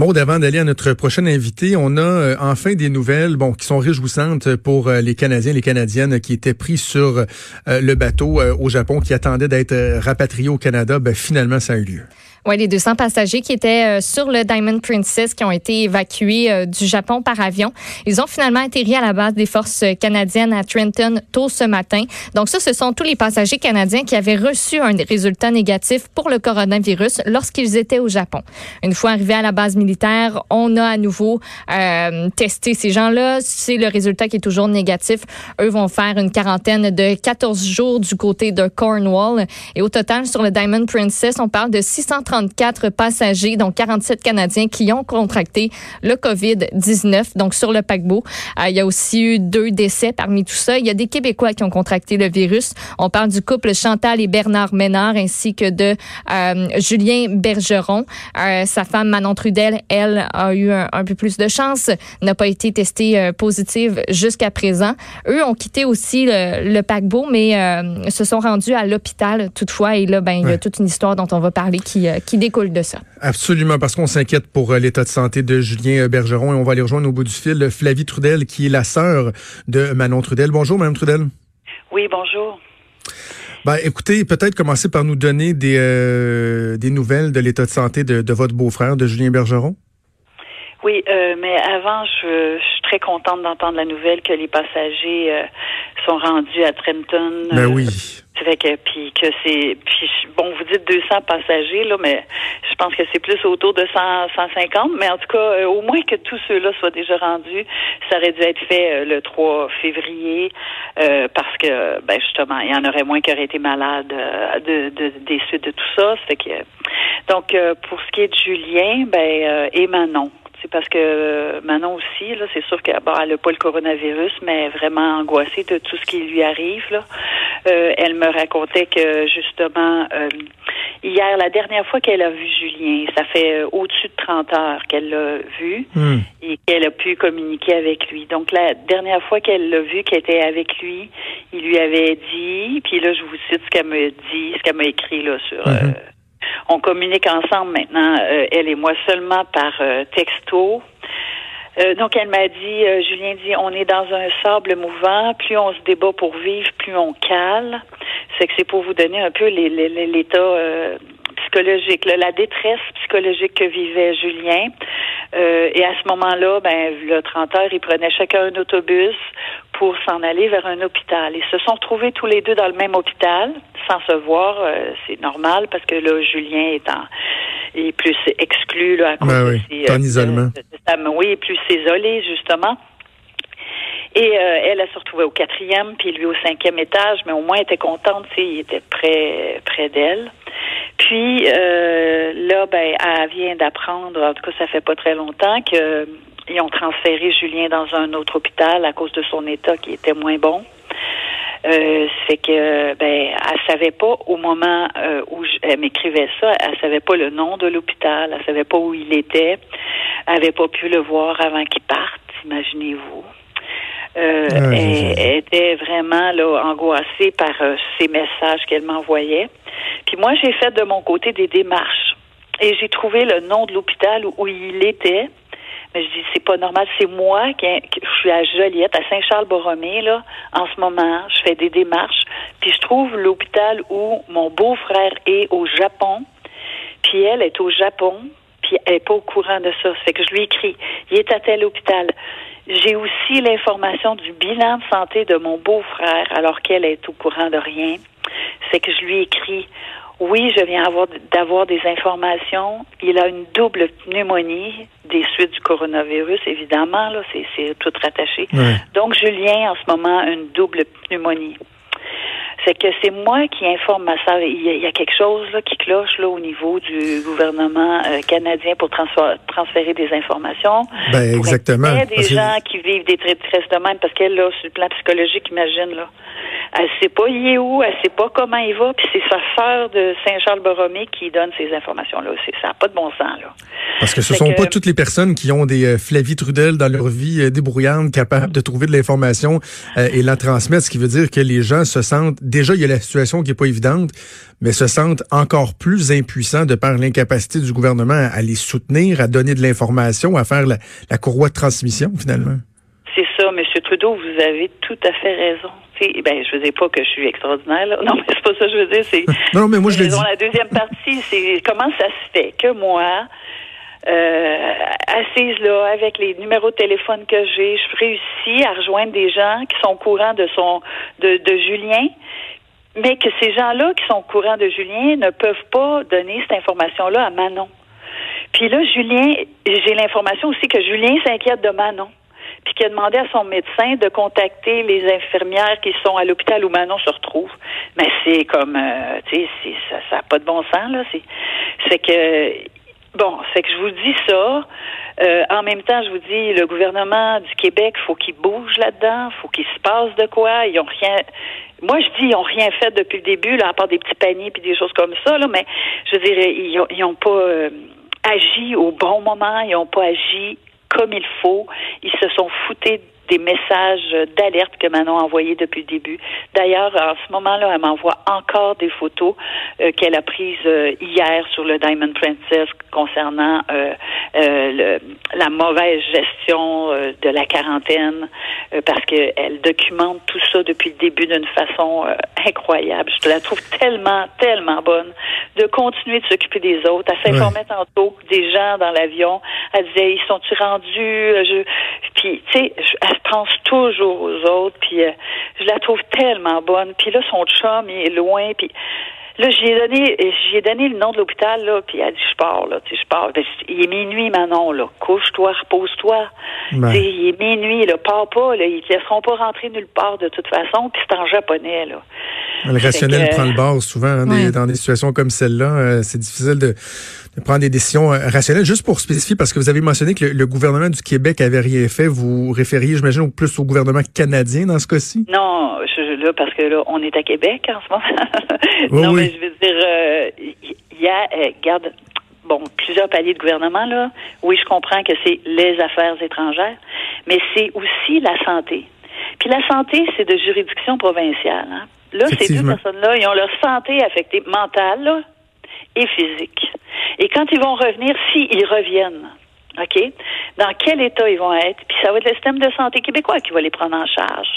Maud, avant d'aller à notre prochaine invité, on a euh, enfin des nouvelles bon, qui sont réjouissantes pour euh, les Canadiens, les Canadiennes qui étaient pris sur euh, le bateau au Japon, qui attendaient d'être rapatriés au Canada. Ben, finalement, ça a eu lieu. Oui, les 200 passagers qui étaient euh, sur le Diamond Princess qui ont été évacués euh, du Japon par avion. Ils ont finalement atterri à la base des forces canadiennes à Trenton tôt ce matin. Donc ça, ce sont tous les passagers canadiens qui avaient reçu un résultat négatif pour le coronavirus lorsqu'ils étaient au Japon. Une fois arrivés à la base militaire, on a à nouveau euh, testé ces gens-là. C'est le résultat qui est toujours négatif. Eux vont faire une quarantaine de 14 jours du côté de Cornwall. Et au total, sur le Diamond Princess, on parle de 630 34 passagers, dont 47 Canadiens, qui ont contracté le COVID-19, donc sur le paquebot. Euh, il y a aussi eu deux décès parmi tout ça. Il y a des Québécois qui ont contracté le virus. On parle du couple Chantal et Bernard Ménard, ainsi que de euh, Julien Bergeron. Euh, sa femme Manon Trudel, elle, a eu un, peu plus de chance, n'a pas été testée positive jusqu'à présent. Eux ont quitté aussi le, paquebot, mais se sont rendus à l'hôpital toutefois. Et là, ben, il y a toute une histoire dont on va parler qui, qui découle de ça. Absolument, parce qu'on s'inquiète pour euh, l'état de santé de Julien euh, Bergeron et on va aller rejoindre au bout du fil Flavie Trudel, qui est la sœur de Manon Trudel. Bonjour, Madame Trudel. Oui, bonjour. Ben, écoutez, peut-être commencer par nous donner des, euh, des nouvelles de l'état de santé de, votre beau-frère, de Julien Bergeron. Oui, mais avant, je, suis très contente d'entendre la nouvelle que les passagers sont rendus à Trenton. Ben oui fait que puis que c'est puis bon vous dites 200 passagers là mais je pense que c'est plus autour de 100 150 mais en tout cas euh, au moins que tous ceux-là soient déjà rendus ça aurait dû être fait euh, le 3 février euh, parce que ben justement il y en aurait moins qui auraient été malades de, de, des suites de tout ça. Fait que donc pour ce qui est de Julien ben et Manon c'est parce que Manon aussi, là, c'est sûr qu'elle n'a pas le coronavirus, mais vraiment angoissée de tout ce qui lui arrive. Là. Euh, elle me racontait que justement euh, hier, la dernière fois qu'elle a vu Julien, ça fait euh, au-dessus de 30 heures qu'elle l'a vu hmm. et qu'elle a pu communiquer avec lui. Donc la dernière fois qu'elle l'a vu, qu'elle était avec lui, il lui avait dit, puis là je vous cite ce qu'elle m'a dit, ce qu'elle m'a écrit là sur. Hmm on communique ensemble maintenant, euh, elle et moi, seulement par euh, texto. Euh, donc, elle m'a dit, Julien dit, on est dans un sable mouvant. Plus on se débat pour vivre, plus on cale. C'est que c'est pour vous donner un peu l'état psychologique, la détresse psychologique que vivait Julien. et à ce moment-là, ben, le 30 heures, ils prenaient chacun un autobus pour s'en aller vers un hôpital. Ils se sont retrouvés tous les deux dans le même hôpital sans se voir, euh, c'est normal parce que là, Julien est en est plus exclu là, à cause ben oui, de, en isolement. oui, plus isolé justement. Et euh, elle, elle se retrouvait au quatrième, puis lui au cinquième étage, mais au moins elle était contente, tu sais, il était près près d'elle. Puis euh, là, ben, elle vient d'apprendre, en tout cas, ça fait pas très longtemps que ils ont transféré Julien dans un autre hôpital à cause de son état qui était moins bon. Euh, c'est que ben elle savait pas au moment euh, où elle m'écrivait ça, elle savait pas le nom de l'hôpital, elle savait pas où il était, elle avait pas pu le voir avant qu'il parte, imaginez-vous. Euh, ah, elle, était vraiment là angoissée par euh, ces messages qu'elle m'envoyait. Puis moi, j'ai fait de mon côté des démarches et j'ai trouvé le nom de l'hôpital où il était. Mais je dis, c'est pas normal. C'est moi qui, je suis à Joliette, à Saint-Charles-Borromée, là, en ce moment. Je fais des démarches. Puis je trouve l'hôpital où mon beau-frère est au Japon. Puis elle est au Japon. Puis elle est pas au courant de ça. C'est que je lui écris, il est à tel hôpital. J'ai aussi l'information du bilan de santé de mon beau-frère, alors qu'elle est au courant de rien. C'est que je lui écris, oui, je viens d'avoir des informations. Il a une double pneumonie des suites du coronavirus, évidemment, là, c'est tout rattaché. Donc, Julien, en ce moment, a une double pneumonie. C'est que c'est moi qui informe ma soeur. Il y, a, quelque chose là, qui cloche là, au niveau du gouvernement euh, canadien pour transférer des informations. Ben, exactement. Il y a des gens qui vivent des traits de même parce qu'elle, là, sur le plan psychologique, imagine, là, elle sait pas il est où, elle sait pas comment il va, puis c'est sa sœur de Saint-Charles-Borromée qui donne ces informations-là. Ça n'a pas de bon sens, là. Parce que ce sont pas toutes les personnes qui ont des Flavie Trudel dans leur vie débrouillante, capables de trouver de l'information et la transmettre, ce qui veut dire que les gens se sentent, déjà il y a la situation qui est pas évidente, mais se sentent encore plus impuissants de par l'incapacité du gouvernement à les soutenir, à donner de l'information, à faire la, la courroie de transmission finalement. Ça, M. Trudeau, vous avez tout à fait raison. ben, je ne dis pas que je suis extraordinaire, là. Non, mais c'est pas ça que je veux dire. C'est, non, mais moi, je. La deuxième partie, c'est comment ça se fait que moi, euh, assise là, avec les numéros de téléphone que j'ai, je réussis à rejoindre des gens qui sont au courant de son, de, de Julien, mais que ces gens-là qui sont au courant de Julien ne peuvent pas donner cette information-là à Manon. Puis là, Julien, j'ai l'information aussi que Julien s'inquiète de Manon puis qui a demandé à son médecin de contacter les infirmières qui sont à l'hôpital où Manon se retrouve. Mais c'est comme, euh, tu sais, ça n'a pas de bon sens, là. C'est que, bon, c'est que je vous dis ça. Euh, en même temps, je vous dis, le gouvernement du Québec, faut qu'il bouge là-dedans, faut qu'il se passe de quoi. Ils ont rien. Moi, je dis, ils ont rien fait depuis le début, là, à part des petits paniers puis des choses comme ça, là. Mais je veux dire, ils n'ont pas euh, agi au bon moment, ils n'ont pas agi comme il faut. Ils se sont foutés des messages d'alerte que Manon a envoyés depuis le début. D'ailleurs, en ce moment-là, elle m'envoie encore des photos euh, qu'elle a prises euh, hier sur le Diamond Princess concernant euh, le, la mauvaise gestion de la quarantaine, parce qu'elle documente tout ça depuis le début d'une façon incroyable. Je la trouve tellement, tellement bonne de continuer de s'occuper des autres. Elle s'informait tantôt des gens dans l'avion. Elle disait, ils sont-ils rendus? Je... Puis, tu sais, pense toujours aux autres, puis euh, je la trouve tellement bonne. Puis là, son chum, il est loin, puis là, j'ai donné, j'ai donné le nom de l'hôpital, là, puis elle a dit, je pars, là, tu sais, je pars. Ben, il est minuit, Manon, là, couche-toi, repose-toi. Ben. Il est minuit, là, pars pas, là, ils te laisseront pas rentrer nulle part de toute façon, puis c'est en japonais, là. Le rationnel prend le bord souvent hein, dans des situations comme celle-là. Euh, c'est difficile de, prendre des décisions euh, rationnelles. Juste pour spécifier, parce que vous avez mentionné que le, gouvernement du Québec avait rien fait, vous référiez, j'imagine, plus au gouvernement canadien dans ce cas-ci? Non, je, là, parce que là, on est à Québec en ce moment. non, mais je veux dire, euh, il y a, garde, bon, plusieurs paliers de gouvernement, là. Oui, je comprends que c'est les affaires étrangères, mais c'est aussi la santé. Puis la santé, c'est de juridiction provinciale. Hein? Là, ces deux personnes-là, ils ont leur santé affectée mentale et physique. Et quand ils vont revenir, s'ils reviennent, OK, dans quel état ils vont être, puis ça va être le système de santé québécois qui va les prendre en charge.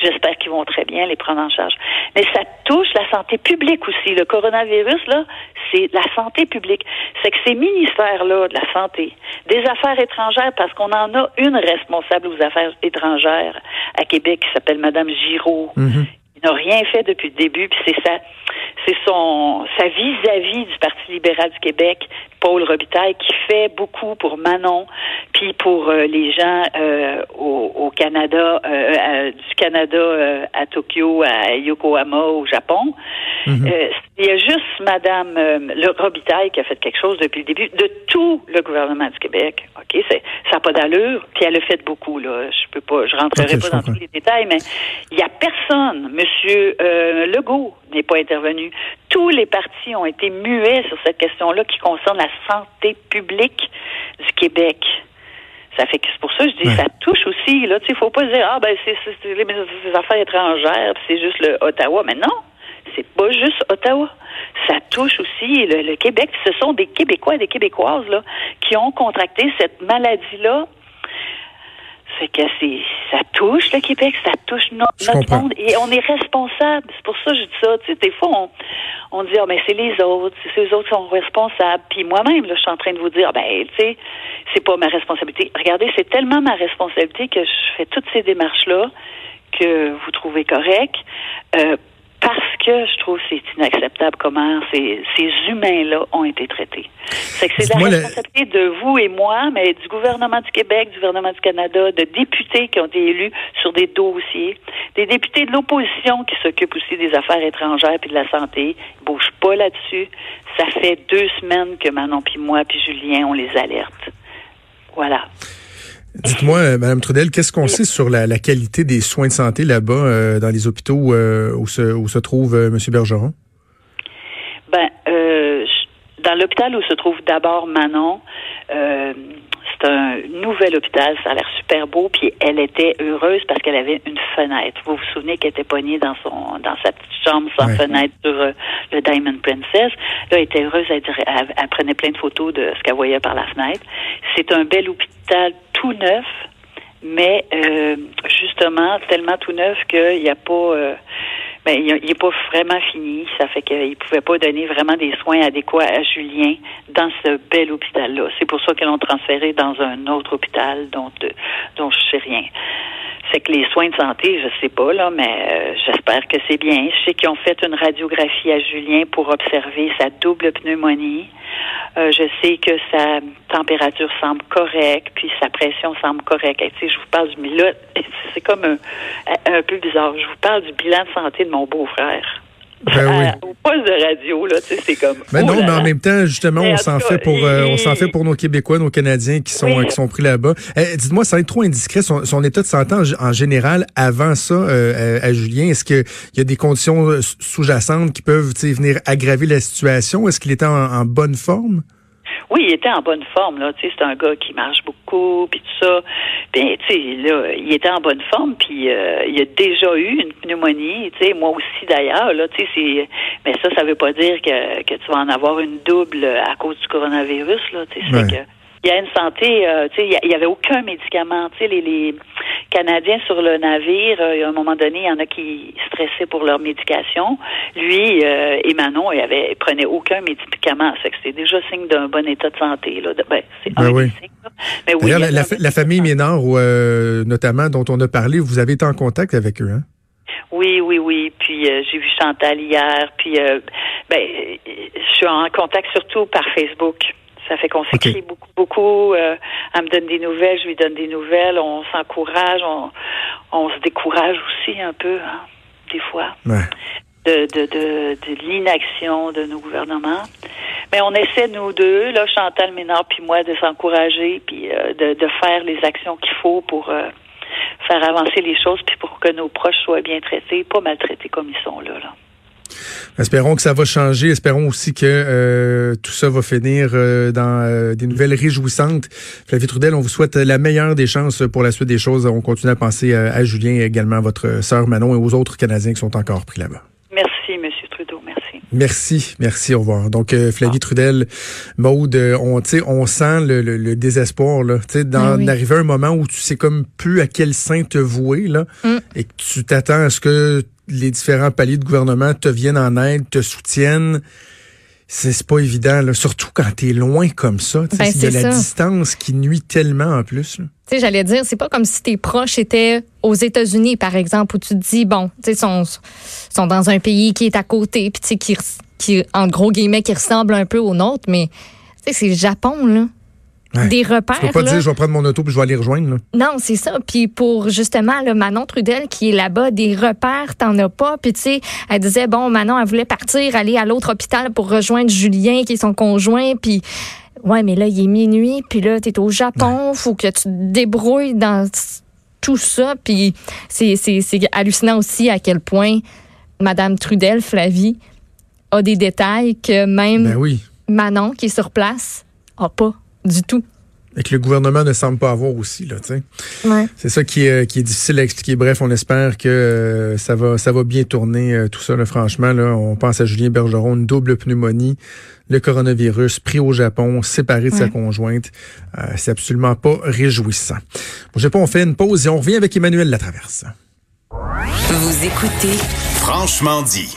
J'espère qu'ils vont très bien les prendre en charge. Mais ça touche la santé publique aussi. Le coronavirus, là, c'est la santé publique. C'est que ces ministères-là de la santé, des affaires étrangères, parce qu'on en a une responsable aux affaires étrangères à Québec qui s'appelle Madame Giraud, mm-hmm. Il n'a rien fait depuis le début, puis c'est ça, c'est son sa vis-à-vis du Parti libéral du Québec, Paul Robitaille, qui fait beaucoup pour Manon, puis pour euh, les gens euh, au, Canada, euh, du Canada à Tokyo, à Yokohama, au Japon. Mhm. il y a juste Madame le Robitaille qui a fait quelque chose depuis le début de tout le gouvernement du Québec. Ok, c'est ça n'a pas d'allure, puis elle a fait beaucoup là. Je peux pas, je rentrerai pas dans tous les détails, mais il y a personne, Monsieur Legault n'est pas intervenu. Tous les partis ont été muets sur cette question-là qui concerne la santé publique du Québec. Ça fait que c'est pour ça que je dis ça touche aussi. Là, il faut pas dire ah ben c'est les, affaires étrangères, c'est juste le Ottawa. Mais non, c'est pas juste Ottawa. Ça touche aussi le, le, Québec. Ce sont des Québécois et des Québécoises là qui ont contracté cette maladie-là fait que c'est, ça touche le Québec, ça touche notre, monde et on est responsable. C'est pour ça que je dis ça. Tu sais, des fois, on, on dit, ah, mais c'est les autres, c'est les autres qui sont responsables. Puis moi-même, là, je suis en train de vous dire, ben, tu sais, c'est pas ma responsabilité. Regardez, c'est tellement ma responsabilité que je fais toutes ces démarches-là que vous trouvez correctes. Euh, parce que je trouve que c'est inacceptable comment ces, ces humains-là ont été traités. C'est que c'est la responsabilité de vous et moi, mais du gouvernement du Québec, du gouvernement du Canada, de députés qui ont été élus sur des dossiers, des députés de l'opposition qui s'occupent aussi des affaires étrangères puis de la santé. Ils bougent pas là-dessus. Ça fait deux semaines que Manon puis moi puis Julien, on les alerte. Voilà. Dites-moi, euh, Madame Trudel, qu'est-ce qu'on sait sur la, qualité des soins de santé là-bas, euh, dans les hôpitaux euh, où, se, où se trouve M. Bergeron? Ben, dans l'hôpital où se trouve d'abord Manon, c'est un nouvel hôpital, ça a l'air super beau, puis elle était heureuse parce qu'elle avait une fenêtre. Vous vous souvenez qu'elle était poignée dans son dans sa petite chambre sans fenêtre sur euh, le Diamond Princess. Là, elle était heureuse, elle, elle, prenait plein de photos de ce qu'elle voyait par la fenêtre. C'est un bel hôpital tout neuf, mais euh, justement tellement tout neuf qu'il n'y a pas euh, ben, il n'est pas vraiment fini. Ça fait qu'il ne pouvait pas donner vraiment des soins adéquats à Julien dans ce bel hôpital-là. C'est pour ça qu'ils l'ont transféré dans un autre hôpital dont, dont je sais rien. C'est que les soins de santé, je sais pas, là, mais euh, j'espère que c'est bien. Je sais qu'ils ont fait une radiographie à Julien pour observer sa double pneumonie. Euh, je sais que sa température semble correcte, puis sa pression semble correcte. sais, je vous parle du là, c'est comme un, un peu bizarre. Je vous parle du bilan de santé de mon beau-frère. Ben oui. au poste de radio, là, tu sais, c'est comme. Mais non, mais en même temps, justement, on s'en fait pour, euh, on s'en fait pour nos Québécois, nos Canadiens qui sont, qui sont pris là-bas. Eh, dites-moi, ça est trop indiscret, son, son, état de santé en, général avant ça, euh, à, Julien. Est-ce qu'il y a des conditions euh, sous-jacentes qui peuvent, tu sais, venir aggraver la situation? Est-ce qu'il était en bonne forme? Oui, il était en bonne forme, là. Tu sais, c'est un gars qui marche beaucoup, puis tout ça. Ben, tu sais, là, il était en bonne forme, puis euh, il a déjà eu une pneumonie, tu sais, moi aussi d'ailleurs, là, tu sais, c'est... Mais ça, ça veut pas dire que, que tu vas en avoir une double à cause du coronavirus, là, tu sais, c'est que il y a une santé, euh, tu sais, il n'y avait aucun médicament. Tu sais, les, les, Canadiens sur le navire, euh, à un moment donné, il y en a qui stressaient pour leur médication. Lui euh, et Manon, il avait, prenait aucun médicament. C'est que c'était déjà signe d'un bon état de santé. Là. Ben, c'est ben oui. Mais oui, la, la, famille Ménard, euh, notamment, dont on a parlé, vous avez été en contact avec eux, hein? Oui, oui, oui. Puis j'ai vu Chantal hier. Puis ben, je suis en contact surtout par Facebook. Ça fait qu'on s'écrit beaucoup, beaucoup. Euh, elle me donne des nouvelles, je lui donne des nouvelles. On s'encourage, on, on se décourage aussi un peu, hein, des fois. De, de, de, de l'inaction de nos gouvernements. Mais on essaie, nous deux, là, Chantal Ménard puis moi, de s'encourager puis euh, de, de faire les actions qu'il faut pour euh, faire avancer les choses puis pour que nos proches soient bien traités, pas maltraités comme ils sont là. là. Espérons que ça va changer. Espérons aussi que euh, tout ça va finir euh, dans euh, des nouvelles réjouissantes. Flavie Trudel, on vous souhaite la meilleure des chances pour la suite des choses. On continue à penser à Julien et également à votre sœur Manon et aux autres Canadiens qui sont encore pris là-bas. Merci, Monsieur Trudeau. Merci. Merci, merci, au revoir. Donc, Flavie ah. Trudel, Maude, on, on sent le, désespoir, là, d'arriver à un moment où tu sais comme plus à quel sein te vouer, là, mm. et que tu t'attends à ce que les différents paliers de gouvernement te viennent en aide, te soutiennent. C'est pas évident, là. surtout quand tu es loin comme ça. Ben, c'est la distance qui nuit tellement en plus. J'allais dire, c'est pas comme si tes proches étaient aux États-Unis, par exemple, où tu te dis, bon, tu sais, sont, sont dans un pays qui est à côté, puis qui, qui, en gros guillemets, qui ressemble un peu au nôtre, mais c'est le Japon, là des repères. Tu peux pas dire je vais prendre mon auto puis je vais aller rejoindre. Là. Non, c'est ça. Puis pour justement le Manon Trudel qui est là-bas, des repères, t'en as pas. Puis tu sais, elle disait bon, Manon, elle voulait partir, aller à l'autre hôpital pour rejoindre Julien qui est son conjoint. Puis ouais, mais là il est minuit. Puis là t'es au Japon, faut que tu te débrouilles dans tout ça. Puis c'est c'est hallucinant aussi à quel point Madame Trudel, Flavie, a des détails que même ben oui. Manon qui est sur place a pas du tout. Et que le gouvernement ne semble pas avoir aussi, là, tu sais. C'est ça qui est, qui est difficile à expliquer. Bref, on espère que euh, ça va, ça va bien tourner, euh, tout ça, là, franchement, là. On pense à Julien Bergeron, une double pneumonie, le coronavirus, pris au Japon, séparé de sa conjointe. Euh, c'est absolument pas réjouissant. Au Japon, on fait une pause et on revient avec Emmanuel Latraverse. Vous écoutez Franchement dit.